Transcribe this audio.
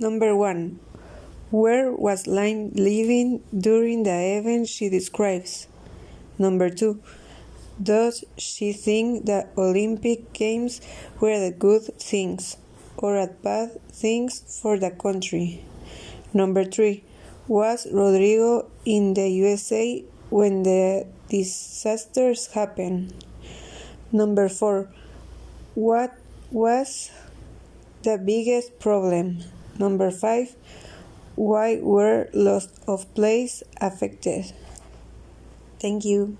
Number 1. Where was Line living during the event she describes? Number 2. Does she think the Olympic Games were the good things or a bad things for the country? Number 3. Was Rodrigo in the USA when the disasters happened? Number 4. What was the biggest problem? Number 5. Why were loss of place affected? Thank you.